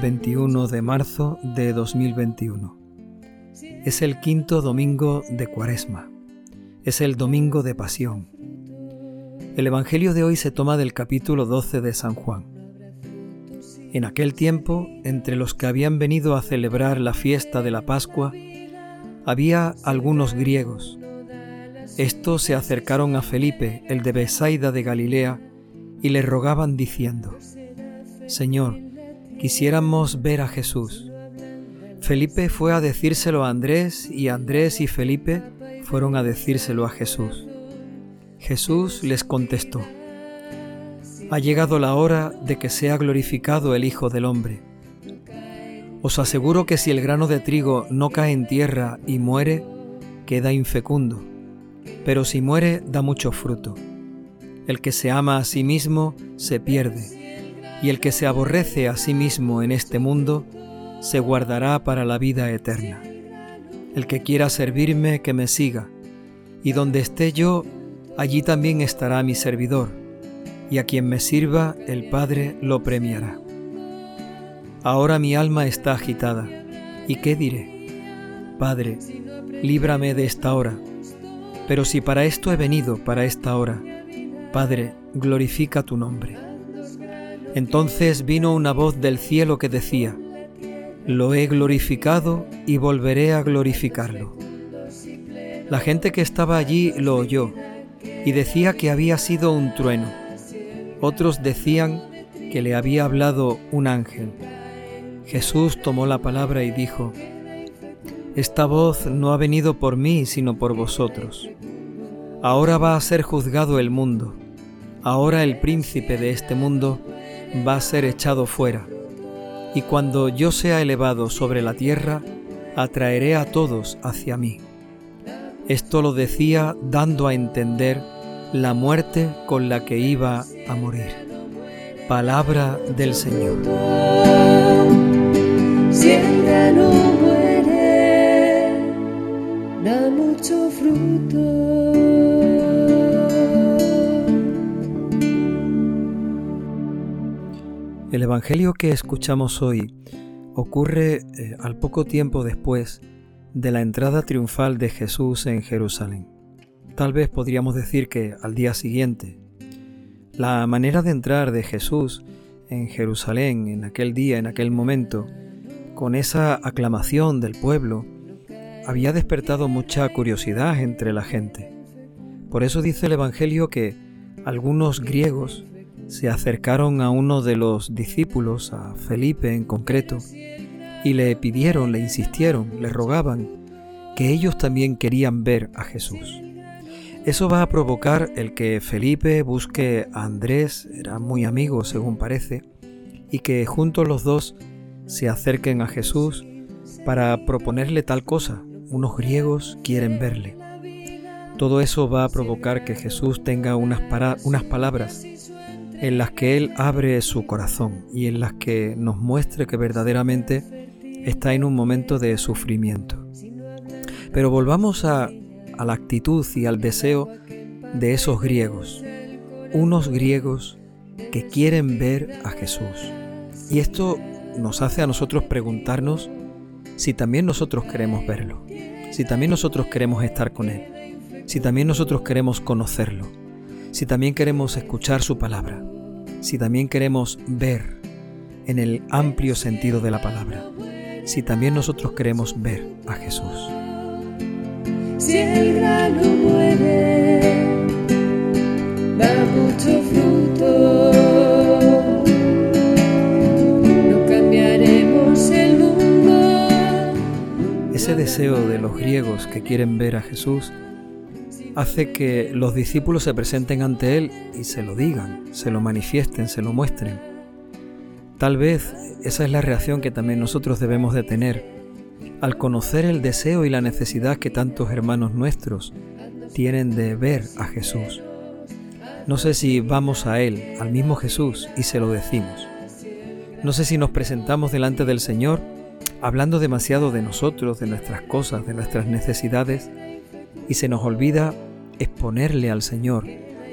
es el domingo 21 de marzo de 2021. Es el quinto domingo de Cuaresma. Es el domingo de Pasión. El Evangelio de hoy se toma del capítulo 12 de San Juan. En aquel tiempo, entre los que habían venido a celebrar la fiesta de la Pascua, había algunos griegos. Estos se acercaron a Felipe, el de Besaida de Galilea, y le rogaban diciendo, Señor, quisiéramos ver a Jesús. Felipe fue a decírselo a Andrés y Andrés y Felipe fueron a decírselo a Jesús. Jesús les contestó, Ha llegado la hora de que sea glorificado el Hijo del Hombre. Os aseguro que si el grano de trigo no cae en tierra y muere, queda infecundo, pero si muere da mucho fruto. El que se ama a sí mismo se pierde, y el que se aborrece a sí mismo en este mundo se guardará para la vida eterna. El que quiera servirme, que me siga, y donde esté yo, allí también estará mi servidor, y a quien me sirva, el Padre lo premiará. Ahora mi alma está agitada, ¿y qué diré? Padre, líbrame de esta hora, pero si para esto he venido, para esta hora, Padre, glorifica tu nombre. Entonces vino una voz del cielo que decía, Lo he glorificado y volveré a glorificarlo. La gente que estaba allí lo oyó y decía que había sido un trueno. Otros decían que le había hablado un ángel. Jesús tomó la palabra y dijo, Esta voz no ha venido por mí, sino por vosotros. Ahora va a ser juzgado el mundo. Ahora el príncipe de este mundo va a ser echado fuera. Y cuando yo sea elevado sobre la tierra, atraeré a todos hacia mí. Esto lo decía dando a entender la muerte con la que iba a morir. Palabra del Señor. No muere, da mucho fruto. El Evangelio que escuchamos hoy ocurre eh, al poco tiempo después de la entrada triunfal de Jesús en Jerusalén. Tal vez podríamos decir que al día siguiente. La manera de entrar de Jesús en Jerusalén en aquel día, en aquel momento, con esa aclamación del pueblo, había despertado mucha curiosidad entre la gente. Por eso dice el Evangelio que algunos griegos se acercaron a uno de los discípulos, a Felipe en concreto, y le pidieron, le insistieron, le rogaban que ellos también querían ver a Jesús. Eso va a provocar el que Felipe busque a Andrés, era muy amigo según parece, y que juntos los dos se acerquen a Jesús para proponerle tal cosa. Unos griegos quieren verle. Todo eso va a provocar que Jesús tenga unas, unas palabras en las que Él abre su corazón y en las que nos muestre que verdaderamente está en un momento de sufrimiento. Pero volvamos a, a la actitud y al deseo de esos griegos, unos griegos que quieren ver a Jesús. Y esto nos hace a nosotros preguntarnos si también nosotros queremos verlo, si también nosotros queremos estar con Él, si también nosotros queremos conocerlo, si también queremos escuchar su palabra, si también queremos ver en el amplio sentido de la palabra, si también nosotros queremos ver a Jesús. Si el grano muere, da mucho fruto. No cambiaremos el mundo. Ese deseo de los griegos que quieren ver a Jesús hace que los discípulos se presenten ante Él y se lo digan, se lo manifiesten, se lo muestren. Tal vez esa es la reacción que también nosotros debemos de tener al conocer el deseo y la necesidad que tantos hermanos nuestros tienen de ver a Jesús. No sé si vamos a Él, al mismo Jesús, y se lo decimos. No sé si nos presentamos delante del Señor hablando demasiado de nosotros, de nuestras cosas, de nuestras necesidades, y se nos olvida exponerle al Señor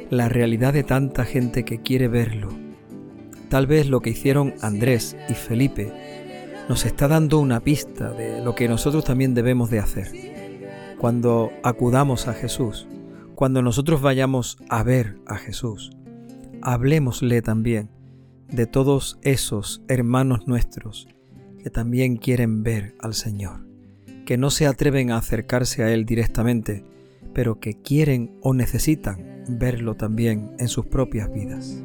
la realidad de tanta gente que quiere verlo, tal vez lo que hicieron Andrés y Felipe nos está dando una pista de lo que nosotros también debemos de hacer. Cuando acudamos a Jesús, cuando nosotros vayamos a ver a Jesús, hablemosle también de todos esos hermanos nuestros que también quieren ver al Señor, que no se atreven a acercarse a Él directamente, pero que quieren o necesitan verlo también en sus propias vidas.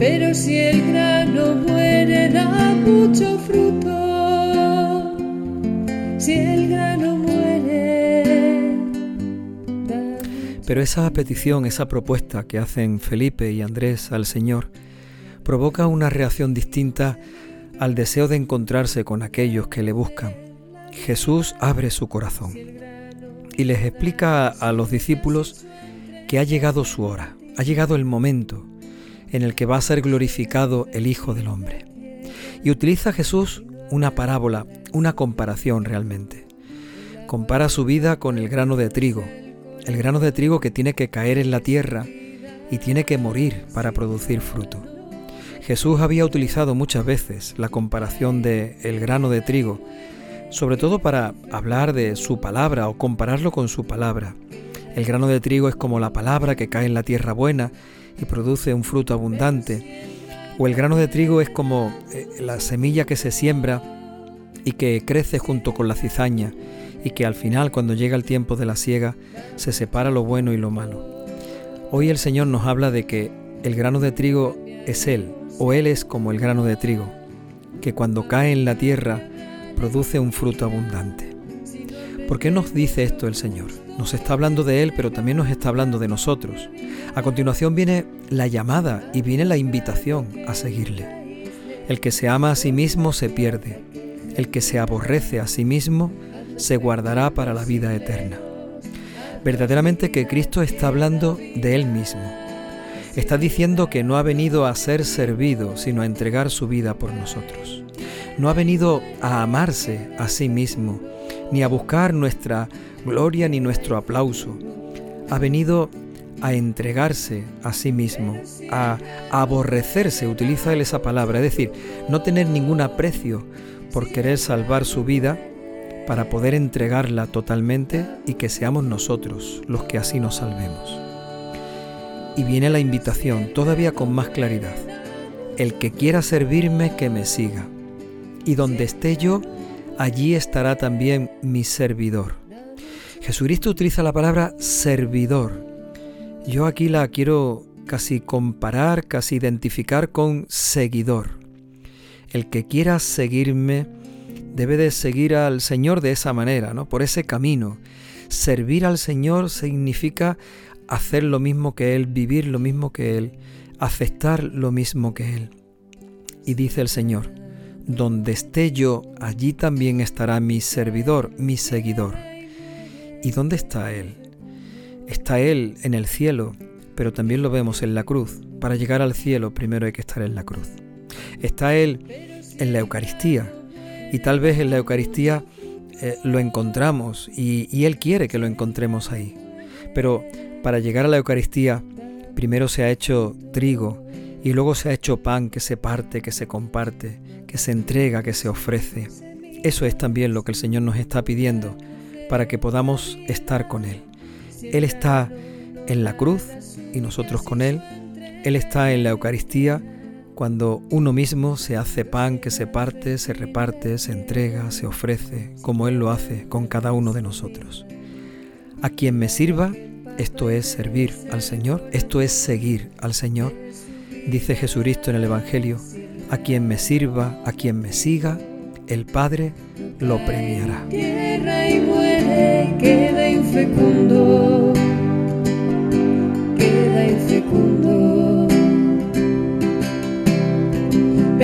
Pero si el Pero esa petición, esa propuesta que hacen Felipe y Andrés al Señor, provoca una reacción distinta al deseo de encontrarse con aquellos que le buscan. Jesús abre su corazón y les explica a los discípulos que ha llegado su hora, ha llegado el momento en el que va a ser glorificado el Hijo del Hombre. Y utiliza Jesús una parábola, una comparación realmente. Compara su vida con el grano de trigo, el grano de trigo que tiene que caer en la tierra y tiene que morir para producir fruto. Jesús había utilizado muchas veces la comparación de el grano de trigo, sobre todo para hablar de su palabra o compararlo con su palabra. El grano de trigo es como la palabra que cae en la tierra buena y produce un fruto abundante. O el grano de trigo es como eh, la semilla que se siembra y que crece junto con la cizaña y que al final cuando llega el tiempo de la siega se separa lo bueno y lo malo. Hoy el Señor nos habla de que el grano de trigo es Él, o Él es como el grano de trigo, que cuando cae en la tierra produce un fruto abundante. ¿Por qué nos dice esto el Señor? Nos está hablando de Él, pero también nos está hablando de nosotros. A continuación viene la llamada y viene la invitación a seguirle. El que se ama a sí mismo se pierde. El que se aborrece a sí mismo se guardará para la vida eterna. Verdaderamente que Cristo está hablando de Él mismo. Está diciendo que no ha venido a ser servido, sino a entregar su vida por nosotros. No ha venido a amarse a sí mismo, ni a buscar nuestra gloria ni nuestro aplauso. Ha venido a entregarse a sí mismo, a aborrecerse, utiliza él esa palabra, es decir, no tener ningún aprecio por querer salvar su vida para poder entregarla totalmente y que seamos nosotros los que así nos salvemos. Y viene la invitación todavía con más claridad. El que quiera servirme, que me siga. Y donde esté yo, allí estará también mi servidor. Jesucristo utiliza la palabra servidor. Yo aquí la quiero casi comparar, casi identificar con seguidor. El que quiera seguirme, debe de seguir al Señor de esa manera, ¿no? Por ese camino. Servir al Señor significa hacer lo mismo que Él, vivir lo mismo que Él, aceptar lo mismo que Él. Y dice el Señor, donde esté yo, allí también estará mi servidor, mi seguidor. ¿Y dónde está Él? Está Él en el cielo, pero también lo vemos en la cruz. Para llegar al cielo primero hay que estar en la cruz. Está Él en la Eucaristía, y tal vez en la Eucaristía eh, lo encontramos y, Él quiere que lo encontremos ahí. Pero para llegar a la Eucaristía, primero se ha hecho trigo y luego se ha hecho pan que se parte, que se comparte, que se entrega, que se ofrece. Eso es también lo que el Señor nos está pidiendo para que podamos estar con Él. Él está en la cruz y nosotros con Él. Él está en la Eucaristía cuando uno mismo se hace pan que se parte, se reparte, se entrega, se ofrece, como Él lo hace con cada uno de nosotros. A quien me sirva, esto es servir al Señor, esto es seguir al Señor, dice Jesucristo en el Evangelio, a quien me sirva, a quien me siga, el Padre lo premiará. Tierra y muere, queda infecundo, queda infecundo.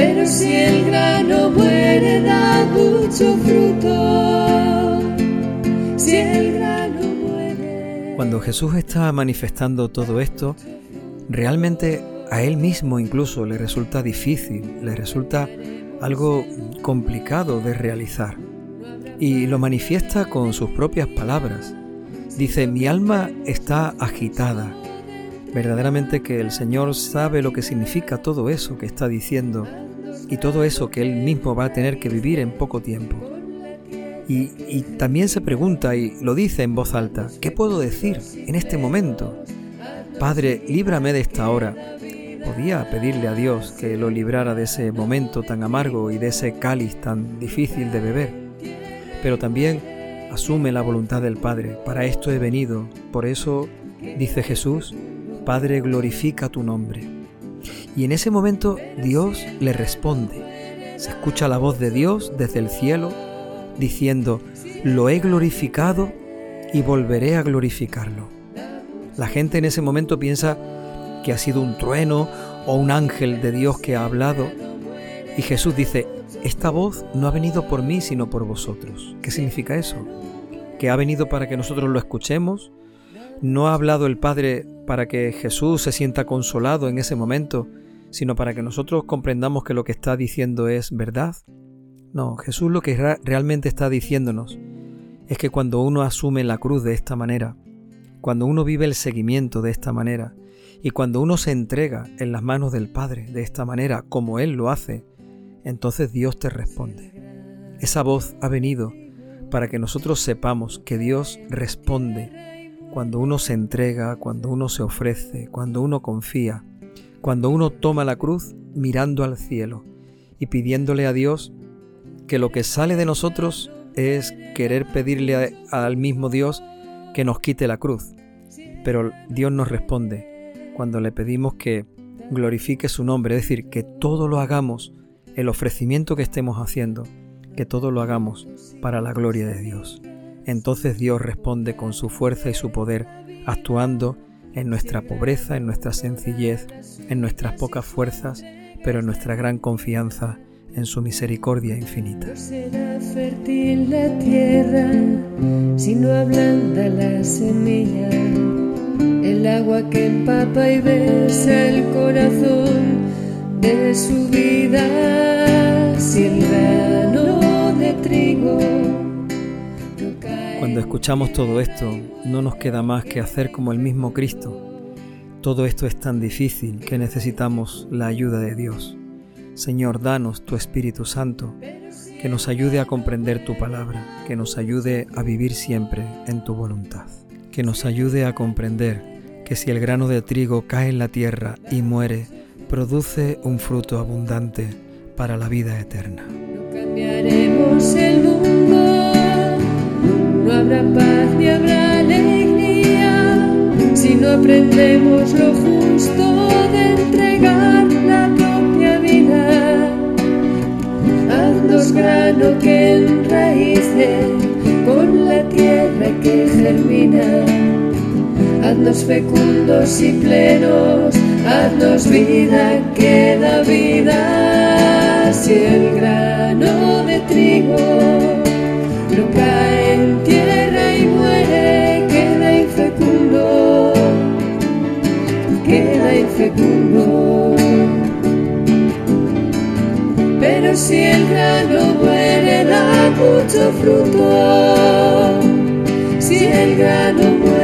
Pero si el grano muere, da mucho fruto. Si el grano muere. Cuando Jesús está manifestando todo esto, realmente a él mismo incluso le resulta difícil, le resulta algo complicado de realizar. Y lo manifiesta con sus propias palabras. Dice, mi alma está agitada. Verdaderamente que el Señor sabe lo que significa todo eso que está diciendo y todo eso que Él mismo va a tener que vivir en poco tiempo. Y, y, también se pregunta y lo dice en voz alta, ¿qué puedo decir en este momento? Padre, líbrame de esta hora. Podía pedirle a Dios que lo librara de ese momento tan amargo y de ese cáliz tan difícil de beber. Pero también asume la voluntad del Padre. Para esto he venido. Por eso, dice Jesús, Padre, glorifica tu nombre. Y en ese momento Dios le responde. Se escucha la voz de Dios desde el cielo diciendo, lo he glorificado y volveré a glorificarlo. La gente en ese momento piensa que ha sido un trueno o un ángel de Dios que ha hablado. Y Jesús dice, esta voz no ha venido por mí, sino por vosotros. ¿Qué significa eso? Que ha venido para que nosotros lo escuchemos. No ha hablado el Padre para que Jesús se sienta consolado en ese momento, sino para que nosotros comprendamos que lo que está diciendo es verdad. No, Jesús lo que realmente está diciéndonos es que cuando uno asume la cruz de esta manera, cuando uno vive el seguimiento de esta manera, y cuando uno se entrega en las manos del Padre de esta manera, como Él lo hace, entonces Dios te responde. Esa voz ha venido para que nosotros sepamos que Dios responde cuando uno se entrega, cuando uno se ofrece, cuando uno confía, cuando uno toma la cruz mirando al cielo y pidiéndole a Dios que lo que sale de nosotros es querer pedirle al mismo Dios que nos quite la cruz. Pero Dios nos responde cuando le pedimos que glorifique su nombre, es decir, que todo lo hagamos, el ofrecimiento que estemos haciendo, que todo lo hagamos para la gloria de Dios. Entonces Dios responde con su fuerza y su poder, actuando en nuestra pobreza, en nuestra sencillez, en nuestras pocas fuerzas, pero en nuestra gran confianza en su misericordia infinita. será fértil la tierra si no ablanda la semilla. El agua que empapa y besa el corazón de su vida, Cuando escuchamos todo esto, no nos queda más que hacer como el mismo Cristo. Todo esto es tan difícil que necesitamos la ayuda de Dios. Señor, danos tu Espíritu Santo, que nos ayude a comprender tu palabra, que nos ayude a vivir siempre en tu voluntad, que nos ayude a comprender que si el grano de trigo cae en la tierra y muere, produce un fruto abundante para la vida eterna. No habrá paz ni habrá alegría si no aprendemos lo justo de entregar la propia vida. Haznos grano que enraíce con la tierra que germina. Haznos fecundos y plenos, haznos vida que da vida. Si el grano de trigo no cae queda infecundo. Pero si el grano muere, da mucho fruto. Si el grano muere,